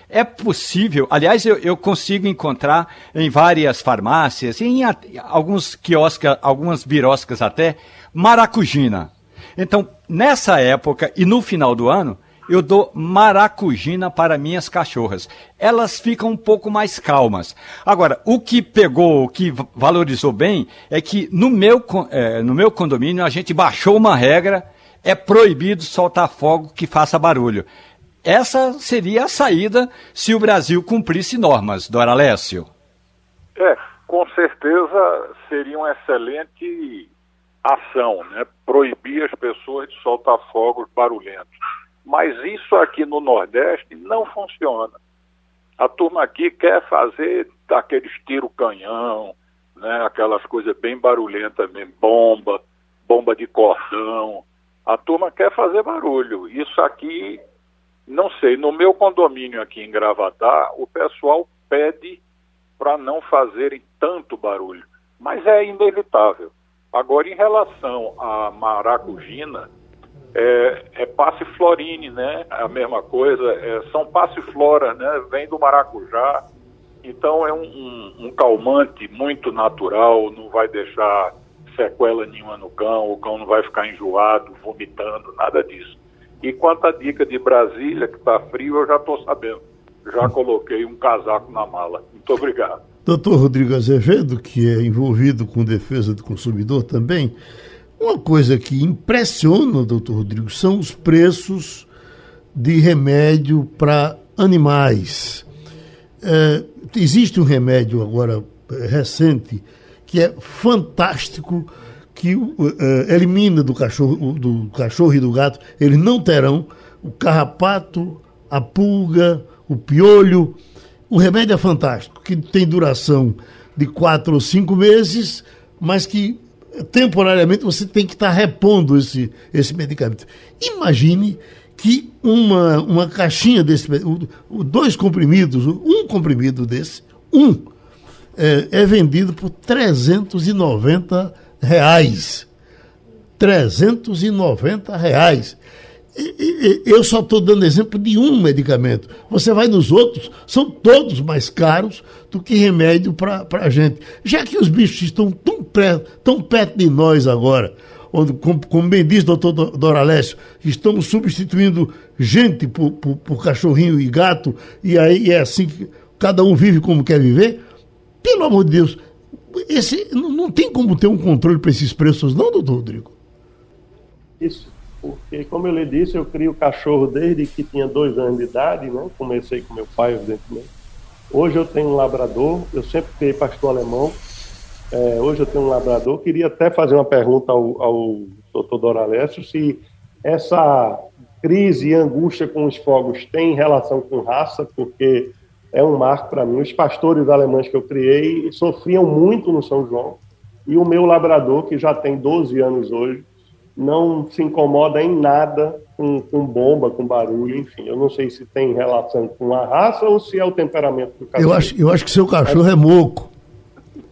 É possível, aliás, eu, eu, consigo encontrar em várias farmácias, em a, alguns quiosques, algumas biroscas até, maracujina. Então, nessa época e no final do ano, eu dou maracujina para minhas cachorras. Elas ficam um pouco mais calmas. Agora, o que pegou, o que valorizou bem, é que no meu, é, no meu condomínio a gente baixou uma regra, é proibido soltar fogo que faça barulho. Essa seria a saída se o Brasil cumprisse normas, Dora Lécio. É, com certeza seria uma excelente ação, né? Proibir as pessoas de soltar fogos barulhentos. Mas isso aqui no Nordeste não funciona. A turma aqui quer fazer aqueles tiro-canhão, né, aquelas coisas bem barulhentas mesmo, bomba, bomba de cordão. A turma quer fazer barulho. Isso aqui, não sei, no meu condomínio aqui em Gravatá, o pessoal pede para não fazerem tanto barulho. Mas é inevitável. Agora, em relação à maracujina, é, é passiflorine, né? A mesma coisa, é, são passiflora, né? Vem do maracujá, então é um, um, um, calmante muito natural, não vai deixar sequela nenhuma no cão, o cão não vai ficar enjoado, vomitando, nada disso. E quanto à dica de Brasília, que está frio, eu já estou sabendo. Já coloquei um casaco na mala. Muito obrigado. Doutor Rodrigo Azevedo, que é envolvido com defesa do consumidor também, uma coisa que impressiona, doutor Rodrigo, são os preços de remédio para animais. É, existe um remédio agora é, recente que é fantástico, que é, elimina do cachorro, do cachorro e do gato, eles não terão o carrapato, a pulga, o piolho. O remédio é fantástico, que tem duração de quatro ou cinco meses, mas que temporariamente você tem que estar repondo esse, esse medicamento. Imagine que uma, uma caixinha desse, dois comprimidos, um comprimido desse, um, é, é vendido por 390 reais. 390 reais. Eu só estou dando exemplo de um medicamento. Você vai nos outros, são todos mais caros do que remédio para a gente. Já que os bichos estão tão, pré, tão perto de nós agora, onde, como, como bem diz o doutor Doralécio, estamos substituindo gente por, por, por, cachorrinho e gato, e aí é assim que cada um vive como quer viver. Pelo amor de Deus, esse, não, não tem como ter um controle para esses preços, não, doutor Rodrigo? Isso porque, como eu lhe disse, eu crio cachorro desde que tinha dois anos de idade, né? Comecei com meu pai, evidentemente. Hoje eu tenho um labrador, eu sempre criei pastor alemão. É, hoje eu tenho um labrador. Queria até fazer uma pergunta ao, ao doutor Doralécio se essa crise e angústia com os fogos tem relação com raça, porque é um marco para mim. Os pastores alemães que eu criei sofriam muito no São João, e o meu labrador, que já tem 12 anos hoje, não se incomoda em nada com, com, bomba, com barulho, enfim. Eu não sei se tem relação com a raça ou se é o temperamento do cachorro. Eu acho, eu acho que seu cachorro é, é moco.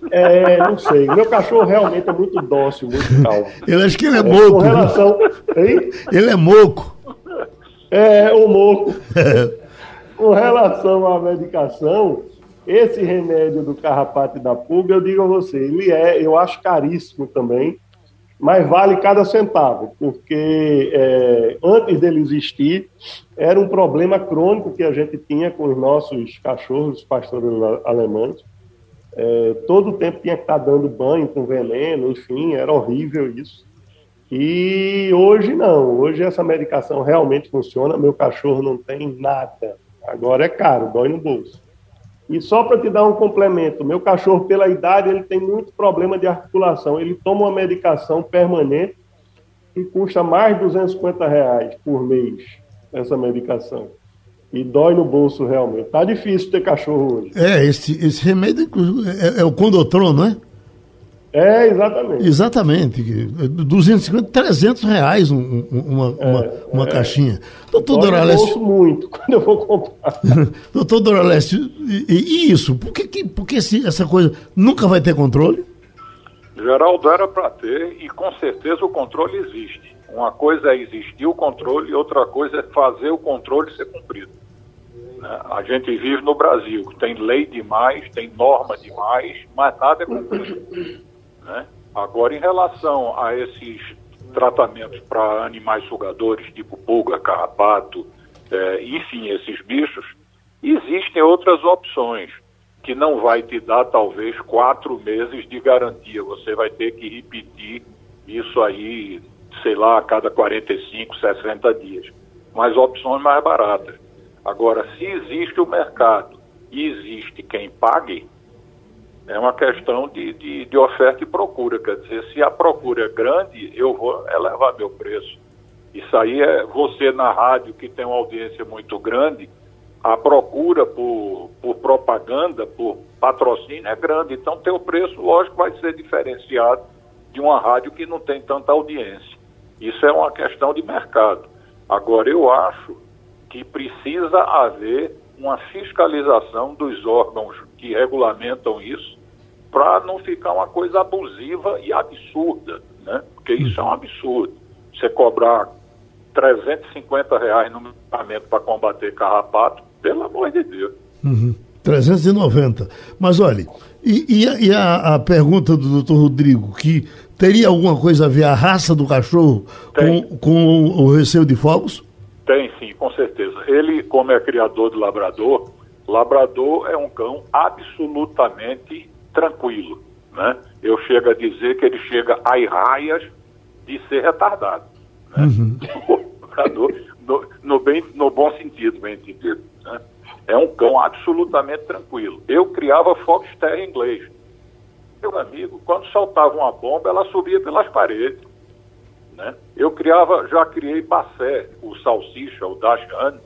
É, não sei. Meu cachorro realmente é muito dócil, muito calmo. <laughs> Eu acho que ele é, é moco. Com relação... Ele é moco. É, o moco. <laughs> com relação à medicação, esse remédio do carrapato e da pulga, eu digo a você, ele é, eu acho caríssimo também mas vale cada centavo, porque é, antes dele existir, era um problema crônico que a gente tinha com os nossos cachorros, os pastores alemães. É, todo o tempo tinha que estar dando banho com veneno, enfim, era horrível isso. E hoje não, hoje essa medicação realmente funciona, meu cachorro não tem nada. Agora é caro, dói no bolso. E só para te dar um complemento, meu cachorro, pela idade, ele tem muito problema de articulação. Ele toma uma medicação permanente que custa mais de 250 reais por mês, essa medicação. E dói no bolso realmente. Tá difícil ter cachorro hoje. É, esse, esse remédio é, é o Condotron, não é? É, exatamente. Exatamente. 250, 300 reais um, um, uma, é, uma, uma é. caixinha. Doutor Doraleste. Eu muito <laughs> quando eu vou comprar. <laughs> Doutor Doraleste, e, e, isso? Por que, que, por que essa coisa nunca vai ter controle? Geraldo, era para ter e com certeza o controle existe. Uma coisa é existir o controle e outra coisa é fazer o controle ser cumprido. Né? A gente vive no Brasil, que tem lei demais, tem norma demais, mas nada é cumprido. <laughs> Né? Agora, em relação a esses tratamentos para animais sugadores, tipo pulga, carrapato, é, enfim, esses bichos, existem outras opções que não vai te dar talvez quatro meses de garantia. Você vai ter que repetir isso aí, sei lá, a cada 45, 60 dias. Mas opções mais baratas. Agora, se existe o mercado e existe quem pague, é uma questão de, de, de, oferta e procura. Quer dizer, se a procura é grande, eu vou elevar meu preço. Isso aí é você na rádio que tem uma audiência muito grande, a procura por, por propaganda, por patrocínio é grande. Então, teu preço, lógico, vai ser diferenciado de uma rádio que não tem tanta audiência. Isso é uma questão de mercado. Agora, eu acho que precisa haver uma fiscalização dos órgãos que regulamentam isso para não ficar uma coisa abusiva e absurda, né? Porque isso é um absurdo. Você cobrar 350 reais no medicamento para combater carrapato, pelo amor de Deus. Uhum. 390. Mas olha, e, e, a, e a, a, pergunta do doutor Rodrigo, que teria alguma coisa a ver a raça do cachorro com, com o receio de fogos? Tem com certeza. Ele, como é criador de labrador, labrador é um cão absolutamente tranquilo. Né? Eu chego a dizer que ele chega às raias de ser retardado. Né? Uhum. <laughs> labrador, no, no, bem, no bom sentido, bem entendido. Né? É um cão absolutamente tranquilo. Eu criava Foxterra inglês. Meu amigo, quando soltava uma bomba, ela subia pelas paredes. Né? Eu criava, já criei Bassé, o salsicha, o Dachshund,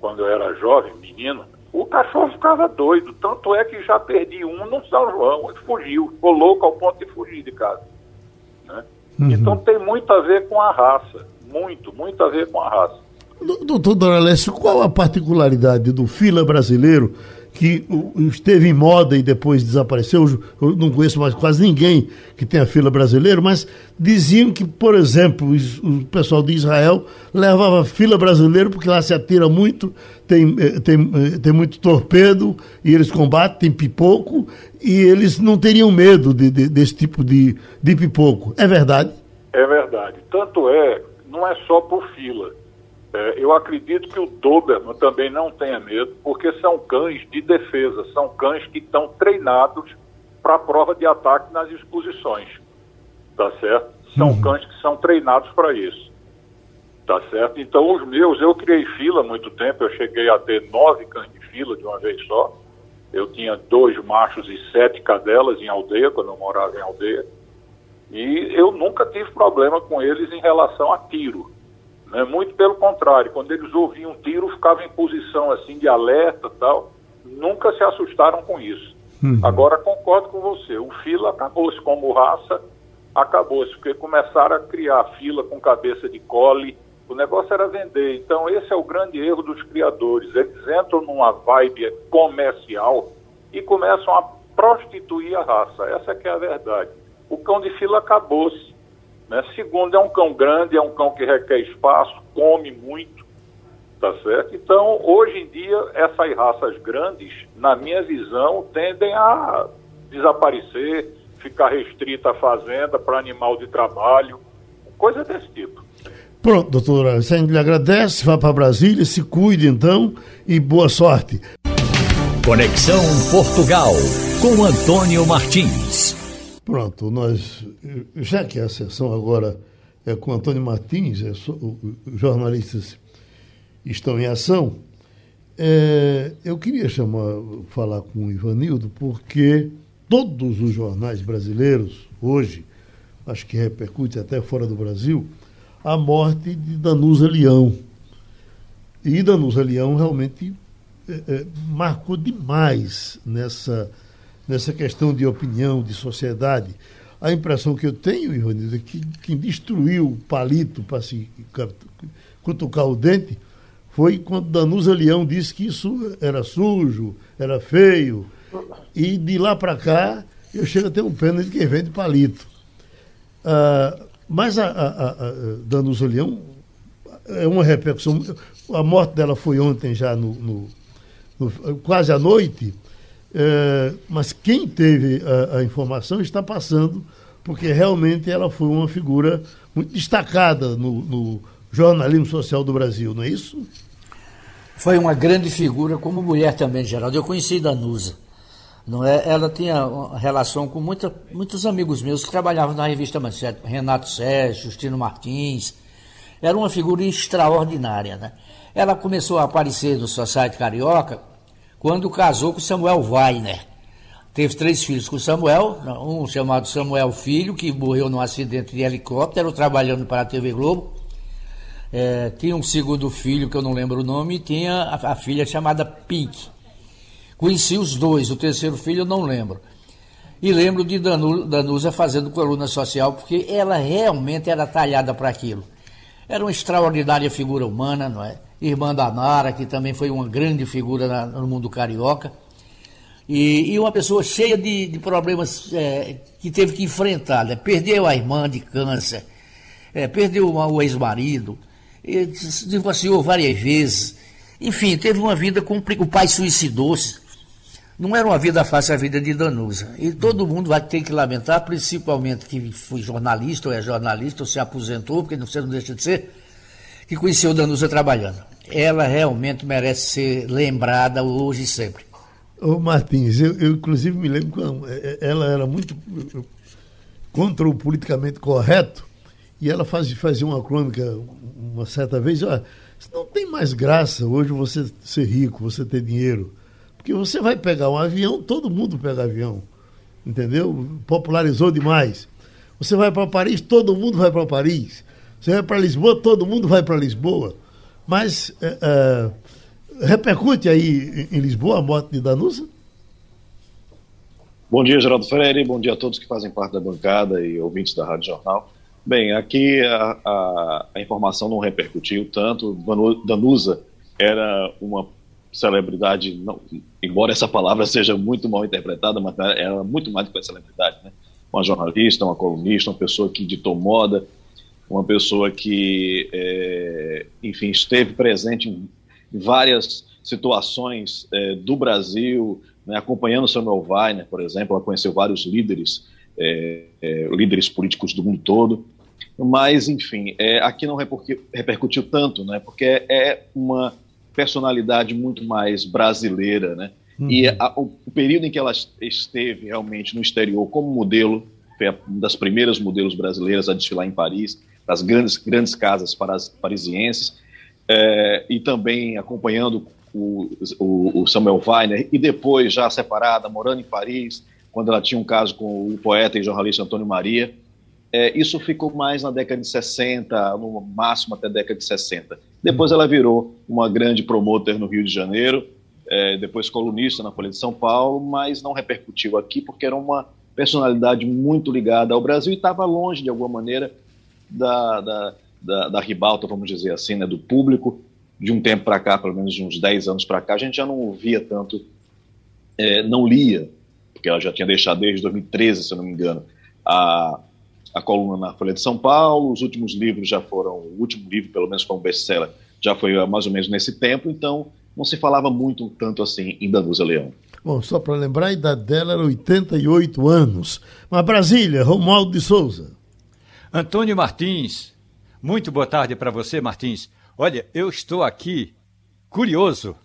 quando eu era jovem, menino. O cachorro ficava doido, tanto é que já perdi um no São João, ele fugiu, ficou louco ao ponto de fugir de casa. Né? Uhum. Então tem muito a ver com a raça, muito, muito a ver com a raça. Doutor Doralécio, qual a particularidade do fila brasileiro que esteve em moda e depois desapareceu. Eu não conheço mais quase ninguém que tenha fila brasileiro, mas diziam que, por exemplo, o pessoal de Israel levava fila brasileiro porque lá se atira muito, tem, eh, tem, eh, tem muito torpedo e eles combatem, tem pipoco e eles não teriam medo de, de, desse tipo de, de pipoco. É verdade? É verdade. Tanto é, não é só por fila é, eu acredito que o Doberman também não tenha medo, porque são cães de defesa, são cães que estão treinados para a prova de ataque nas exposições. Tá certo? São uhum. cães que são treinados para isso. Tá certo? Então, os meus, eu criei fila há muito tempo, eu cheguei a ter nove cães de fila de uma vez só. Eu tinha dois machos e sete cadelas em aldeia, quando eu morava em aldeia. E eu nunca tive problema com eles em relação a tiro. Né? Muito pelo contrário, quando eles ouviam um tiro, ficavam em posição assim de alerta tal. Nunca se assustaram com isso. Uhum. Agora concordo com você, o fila acabou-se como raça, acabou-se, porque começaram a criar fila com cabeça de cole, o negócio era vender. Então esse é o grande erro dos criadores. Eles entram numa vibe comercial e começam a prostituir a raça. Essa é que é a verdade. O cão de fila acabou-se. Né? Segundo, é um cão grande, é um cão que requer espaço, come muito, tá certo? Então, hoje em dia, essas raças grandes, na minha visão, tendem a desaparecer, ficar restrita à fazenda para animal de trabalho, coisa desse tipo. Pronto, doutora, a gente lhe agradece, vá para Brasília, se cuide então e boa sorte. Conexão Portugal com Antônio Martins. Pronto, nós, já que a sessão agora é com Antônio Martins, é, os jornalistas estão em ação, é, eu queria chamar, falar com o Ivanildo, porque todos os jornais brasileiros, hoje, acho que repercute até fora do Brasil, a morte de Danusa Leão. E Danusa Leão realmente é, é, marcou demais nessa nessa questão de opinião, de sociedade. a impressão que eu tenho, Ivanildo, é que quem destruiu o palito para se cutucar o dente foi quando Danusa Leão disse que isso era sujo, era feio. E de lá para cá, eu chego a ter um pena de quem vende palito. Ah, mas a, a, a Danusa Leão é uma repercussão. A morte dela foi ontem já no, no, no quase à noite. É, mas quem teve a, a, informação está passando, porque realmente ela foi uma figura muito destacada no, no, jornalismo social do Brasil, não é isso? Foi uma grande figura, como mulher também, Geraldo. Eu conheci Danusa. Não é? Ela tinha relação com muita, muitos amigos meus que trabalhavam na revista Manchete, Renato Sérgio, Justino Martins. Era uma figura extraordinária. Né? Ela começou a aparecer no Society Carioca quando casou com Samuel Weiner. Teve três filhos com Samuel, um chamado Samuel Filho, que morreu num acidente de helicóptero trabalhando para a TV Globo. É, tinha um segundo filho, que eu não lembro o nome, e tinha a, a filha chamada Pink. Conheci os dois, o terceiro filho eu não lembro. E lembro de Danu, Danusa fazendo coluna social, porque ela realmente era talhada para aquilo. Era uma extraordinária figura humana, não é? Irmã da Nara, que também foi uma grande figura na, no mundo carioca. E, e, uma pessoa cheia de, de problemas é, que teve que enfrentar. Né? Perdeu a irmã de câncer, é, perdeu o ex-marido, divorciou várias vezes. Enfim, teve uma vida complicada. O pai suicidou-se. Não era uma vida fácil a vida de Danusa. E todo mundo vai ter que lamentar, principalmente que foi jornalista, ou é jornalista, ou se aposentou, porque você não deixa de ser, que conheceu Danusa trabalhando. Ela realmente merece ser lembrada hoje e sempre. Ô Martins, eu, eu inclusive me lembro quando é, é, ela era muito contra o politicamente correto e ela faz, fazia uma crônica uma certa vez, olha, não tem mais graça hoje você ser rico, você ter dinheiro. Porque você vai pegar um avião, todo mundo pega avião. Entendeu? Popularizou demais. Você vai para Paris, todo mundo vai para Paris. Você vai para Lisboa, todo mundo vai para Lisboa. Mas é, é, repercute aí em Lisboa a morte de Danusa? Bom dia, Geraldo Freire. Bom dia a todos que fazem parte da bancada e ouvintes da Rádio Jornal. Bem, aqui a, a, a informação não repercutiu tanto. Danusa era uma celebridade, não, embora essa palavra seja muito mal interpretada, mas era muito mais do que celebridade, né? Uma jornalista, uma colunista, uma pessoa que ditou moda, uma pessoa que, é, enfim, esteve presente em várias situações é, do Brasil, né, acompanhando Samuel Weiner, por exemplo, ela conheceu vários líderes, é, é líderes políticos do mundo todo, mas, enfim, é, aqui não repercutiu tanto, né, porque é uma personalidade muito mais brasileira, né, uhum. e a, o, o período em que ela esteve realmente no exterior como modelo, foi uma das primeiras modelos brasileiras a desfilar em Paris, das grandes, grandes casas parisienses, é, e também acompanhando o, o, o, Samuel Weiner, e depois, já separada, morando em Paris, quando ela tinha um caso com o poeta e jornalista Antônio Maria. É, isso ficou mais na década de 60, no máximo até a década de 60. Depois ela virou uma grande promotor no Rio de Janeiro, é, depois colunista na Folha de São Paulo, mas não repercutiu aqui porque era uma personalidade muito ligada ao Brasil e estava longe, de alguma maneira, da, da, da, da ribalta, vamos dizer assim, né, do público. De um tempo para cá, pelo menos de uns 10 anos para cá, a gente já não ouvia tanto, é, não lia, porque ela já tinha deixado desde 2013, se eu não me engano, a, a coluna na Folha de São Paulo, os últimos livros já foram, o último livro, pelo menos como best-seller, já foi mais ou menos nesse tempo, então não se falava muito tanto assim em Danusa Leão. Bom, só para lembrar, a idade dela era 88 anos. Mas Brasília, Romualdo de Souza. Antônio Martins, muito boa tarde para você, Martins. Olha, eu estou aqui curioso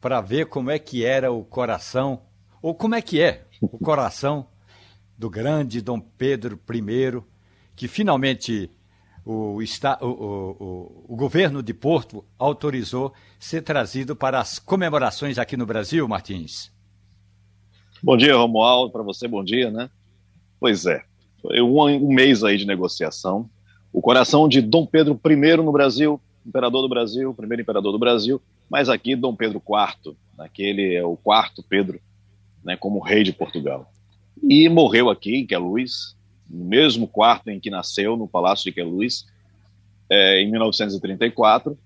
para ver como é que era o coração, ou como é que é o coração do grande Dom Pedro I, que finalmente o, o, o, o, governo de Porto autorizou ser trazido para as comemorações aqui no Brasil, Martins. Bom dia, Romualdo, para você, bom dia, né? Pois é, um, um mês aí de negociação. O coração de Dom Pedro I no Brasil, imperador do Brasil, primeiro imperador do Brasil, mas aqui Dom Pedro IV, naquele é o quarto Pedro, né, como rei de Portugal. E morreu aqui, que é Luís, no mesmo quarto em que nasceu, no Palácio de Queluz, é, em 1934,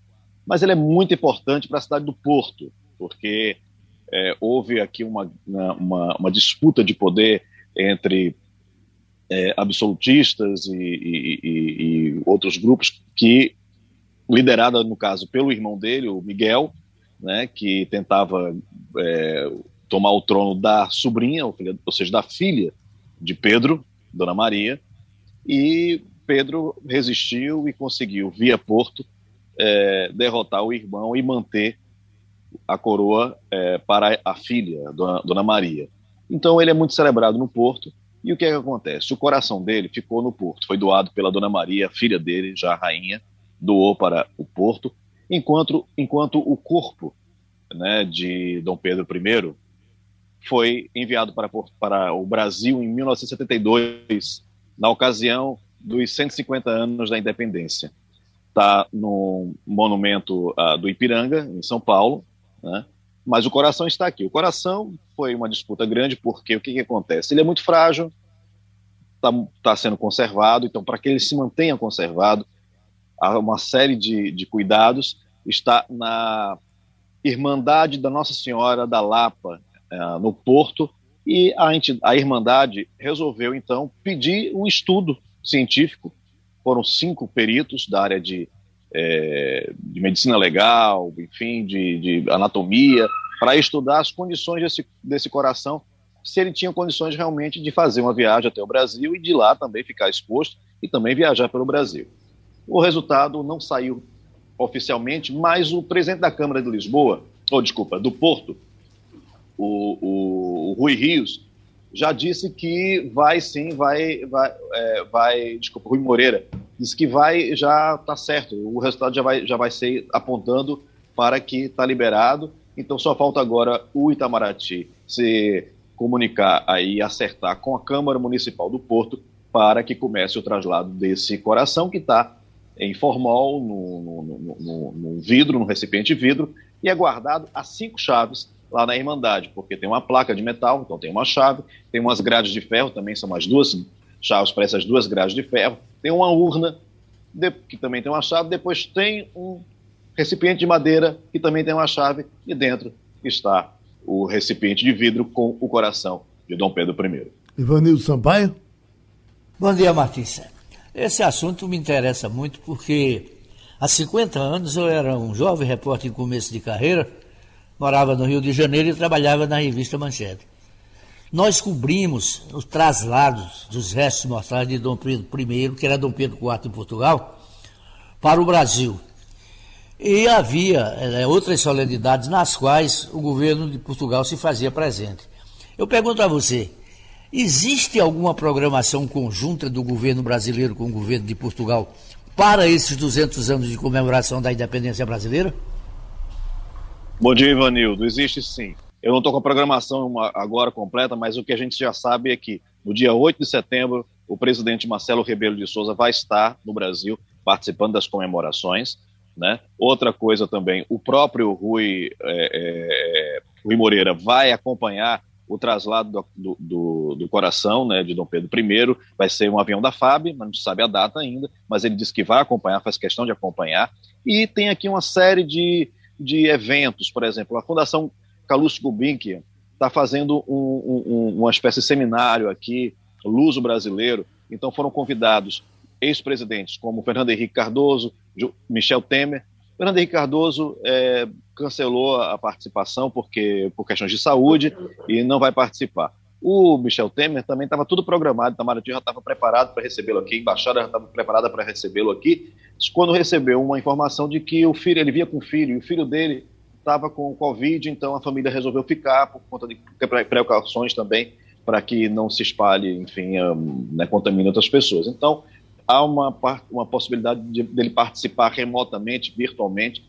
mas ele é muito importante para a cidade do Porto, porque é, houve aqui uma, uma, uma, disputa de poder entre é, absolutistas e, e, e, e, outros grupos que, liderada, no caso, pelo irmão dele, o Miguel, né, que tentava é, tomar o trono da sobrinha, ou seja, da filha de Pedro, Dona Maria, e Pedro resistiu e conseguiu, via Porto, é, derrotar o irmão e manter a coroa é, para a filha, Dona, Dona Maria. Então ele é muito celebrado no Porto. E o que, é que acontece? O coração dele ficou no Porto, foi doado pela Dona Maria, filha dele, já rainha, doou para o Porto, enquanto, enquanto o corpo né, de Dom Pedro I foi enviado para, para o Brasil em 1972, na ocasião dos 150 anos da independência está no monumento uh, do Ipiranga, em São Paulo, né? Mas o coração está aqui. O coração foi uma disputa grande porque o que, que acontece? Ele é muito frágil, está tá sendo conservado, então para que ele se mantenha conservado, há uma série de, de cuidados, está na Irmandade da Nossa Senhora da Lapa, uh, no Porto, e a, a Irmandade resolveu então pedir um estudo científico foram cinco peritos da área de, é, de medicina legal, enfim, de, de anatomia, para estudar as condições desse, desse coração, se ele tinha condições realmente de fazer uma viagem até o Brasil e de lá também ficar exposto e também viajar pelo Brasil. O resultado não saiu oficialmente, mas o presidente da Câmara de Lisboa, ou desculpa, do Porto, o, o, o Rui Rios, já disse que vai sim, vai, vai, é, vai desculpa, Rui Moreira, disse que vai, já está certo, o resultado já vai, já vai ser apontando para que está liberado, então só falta agora o Itamaraty se comunicar aí, acertar com a Câmara Municipal do Porto para que comece o traslado desse coração que está em formol, no, vidro, no recipiente de vidro, e é guardado a cinco chaves lá na Irmandade, porque tem uma placa de metal, então tem uma chave, tem umas grades de ferro, também são mais duas chaves para essas duas grades de ferro, tem uma urna, que também tem uma chave, depois tem um recipiente de madeira, que também tem uma chave, e dentro está o recipiente de vidro com o coração de Dom Pedro I. Ivanildo Sampaio? Bom dia, Martins. Esse assunto me interessa muito porque há 50 anos eu era um jovem repórter em começo de carreira morava no Rio de Janeiro e trabalhava na revista Manchete. Nós cobrimos os traslados dos restos mortais de Dom Pedro I, que era Dom Pedro IV em Portugal, para o Brasil. E havia é, outras solenidades nas quais o governo de Portugal se fazia presente. Eu pergunto a você, existe alguma programação conjunta do governo brasileiro com o governo de Portugal para esses 200 anos de comemoração da independência brasileira? Bom dia, Ivanildo. Existe sim. Eu não estou com a programação agora completa, mas o que a gente já sabe é que no dia 8 de setembro, o presidente Marcelo Rebelo de Souza vai estar no Brasil participando das comemorações. Né? Outra coisa também, o próprio Rui, é, é, Rui Moreira vai acompanhar o traslado do, do, do, coração né, de Dom Pedro I. Vai ser um avião da FAB, mas não se sabe a data ainda, mas ele disse que vai acompanhar, faz questão de acompanhar. E tem aqui uma série de, de eventos, por exemplo, a Fundação Calouste Gulbenkian está fazendo um, um, uma espécie de seminário aqui, luso brasileiro, então foram convidados ex-presidentes como Fernando Henrique Cardoso, Michel Temer. Fernando Henrique Cardoso é, cancelou a participação porque por questões de saúde e não vai participar. O Michel Temer também estava tudo programado, Itamaraty já estava preparado para recebê-lo aqui, a embaixada já estava preparada para recebê-lo aqui, quando recebeu uma informação de que o filho, ele via com o filho, e o filho dele estava com Covid, então a família resolveu ficar por conta de precauções também, para que não se espalhe, enfim, um, né, contamine outras pessoas. Então, há uma, uma possibilidade de, dele participar remotamente, virtualmente,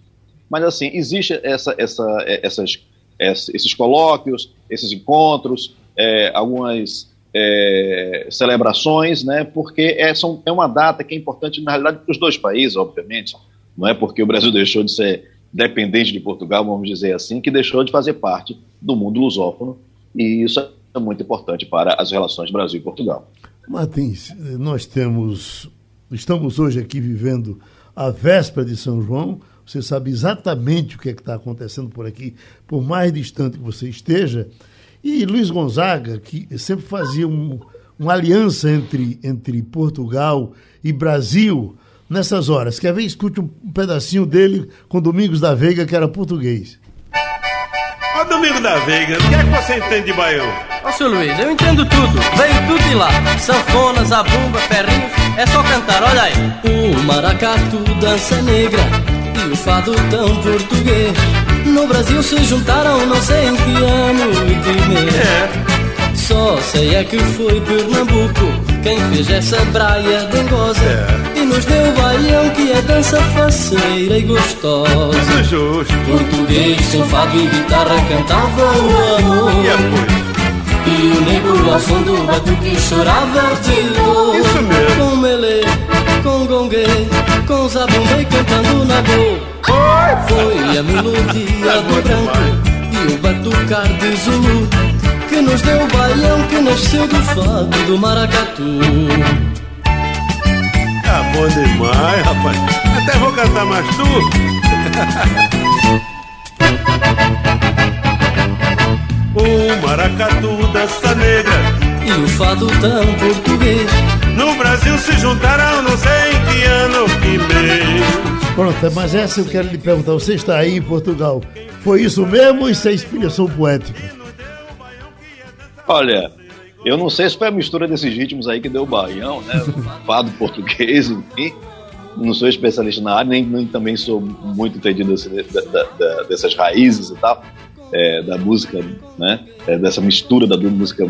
mas assim, existe essa, essa, essas, esses colóquios, esses encontros, é, algumas é, celebrações, né, porque é, são, é uma data que é importante, na realidade, para os dois países, obviamente, não é porque o Brasil deixou de ser dependente de Portugal, vamos dizer assim, que deixou de fazer parte do mundo lusófono, e isso é muito importante para as relações Brasil e Portugal. Martins, nós temos, estamos hoje aqui vivendo a véspera de São João. Você sabe exatamente o que é está acontecendo por aqui, por mais distante que você esteja. E Luiz Gonzaga, que sempre fazia um, uma aliança entre, entre Portugal e Brasil nessas horas. Quer ver? Escute um pedacinho dele com Domingos da Veiga, que era português. Ô Domingos da Veiga, o que é que você entende de baião? Ô seu Luiz, eu entendo tudo, veio tudo de lá. Sanfona, zabumba, ferrinhos, é só cantar, olha aí. O maracatu, dança negra e o fado tão português. No Brasil se juntaram, não sei em que ano e que mês. É. Só sei é que foi Pernambuco quem fez essa praia dengosa é. Nos deu baião que é dança faceira e gostosa. Isso justo. Português sem fado e guitarra cantava o amor. E, e o negro ao som do batuque chorava de dor. Isso mesmo. Com melê, com gongue, com zabumba cantando na boa Foi a melodia é do branco e o batucar de Zulu que nos deu o baião que nasceu do fado do maracatu. Tá bom demais, rapaz. Até vou cantar mais tu. <laughs> o maracatu dança negra e o fado tão português. No Brasil se juntaram, não sei em que ano, que mês. Pronto, mas essa eu quero lhe perguntar. Você está aí em Portugal. Foi isso mesmo ou isso é inspiração poética? Olha, eu não sei se foi a mistura desses ritmos aí que deu o baião, né? Fado português, enfim. Não sou especialista na área, nem, nem também sou muito entendido da, da, dessas raízes e tal, é, da música, né? É, dessa mistura da música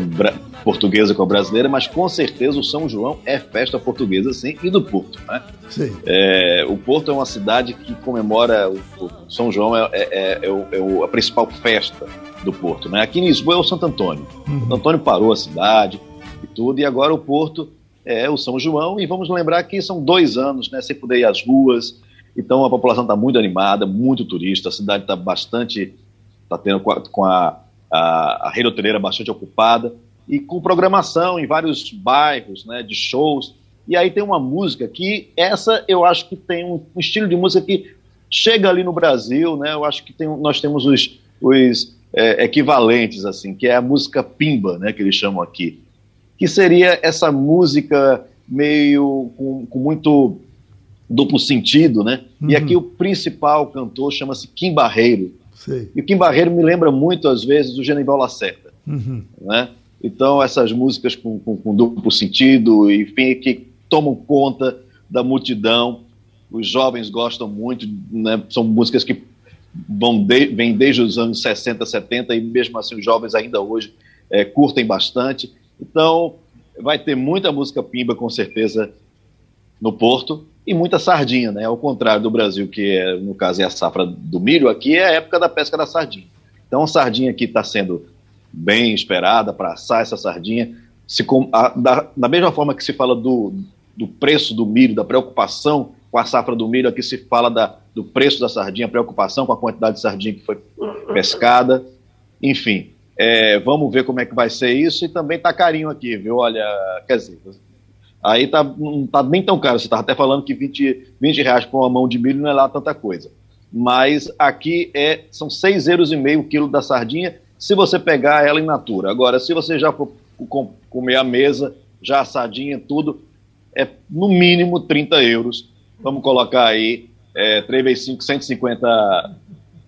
portuguesa com a brasileira, mas com certeza o São João é festa portuguesa, sim, e do Porto, né? Sim. É, o Porto é uma cidade que comemora o, o São João, é, é, é, o, é a principal festa do Porto. Né? Aqui em Lisboa é o Santo Antônio. Uhum. Santo Antônio parou a cidade e tudo, e agora o Porto é o São João, e vamos lembrar que são dois anos né, sem poder ir às ruas, então a população está muito animada, muito turista, a cidade está bastante, está tendo com a, com a, a, a rede hoteleira bastante ocupada, e com programação em vários bairros, né, de shows, e aí tem uma música que, essa eu acho que tem um, um estilo de música que chega ali no Brasil, né, eu acho que tem, nós temos os, os é, equivalentes, assim, que é a música pimba, né, que eles chamam aqui, que seria essa música meio com, com muito duplo sentido, né? Uhum. E aqui o principal cantor chama-se Kim Barreiro. Sei. E o Kim Barreiro me lembra muito, às vezes, o Genival Lacerda, uhum. né? Então, essas músicas com, com, com duplo sentido, enfim, que tomam conta da multidão, os jovens gostam muito, né? São músicas que vão de, vem desde os anos 60, 70 e mesmo assim os jovens ainda hoje é, curtem bastante. Então, vai ter muita música pimba com certeza no Porto e muita sardinha, né? Ao contrário do Brasil, que é, no caso é a safra do milho, aqui é a época da pesca da sardinha. Então, a sardinha aqui está sendo bem esperada para assar essa sardinha. Se, a, da, da mesma forma que se fala do, do preço do milho, da preocupação com a safra do milho, aqui se fala da, do preço da sardinha, preocupação com a quantidade de sardinha que foi pescada. Enfim, é, vamos ver como é que vai ser isso. E também tá carinho aqui, viu? Olha, quer dizer, aí tá, não tá nem tão caro. Você estava até falando que 20, 20 reais por uma mão de milho não é lá tanta coisa. Mas aqui é, são 6,5 euros o quilo da sardinha, se você pegar ela in natura. Agora, se você já for comer a mesa, já assadinha, tudo, é no mínimo 30 euros vamos colocar aí é, 3 vezes 5, 150.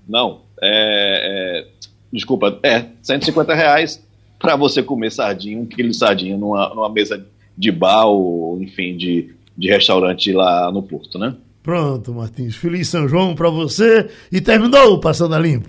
Não, é, é, desculpa, é 150 reais para você comer sardinha, um quilo de sardinha numa, numa mesa de bar ou, enfim, de, de restaurante lá no Porto, né? Pronto, Martins. Feliz São João para você e terminou o Passando a Limpo.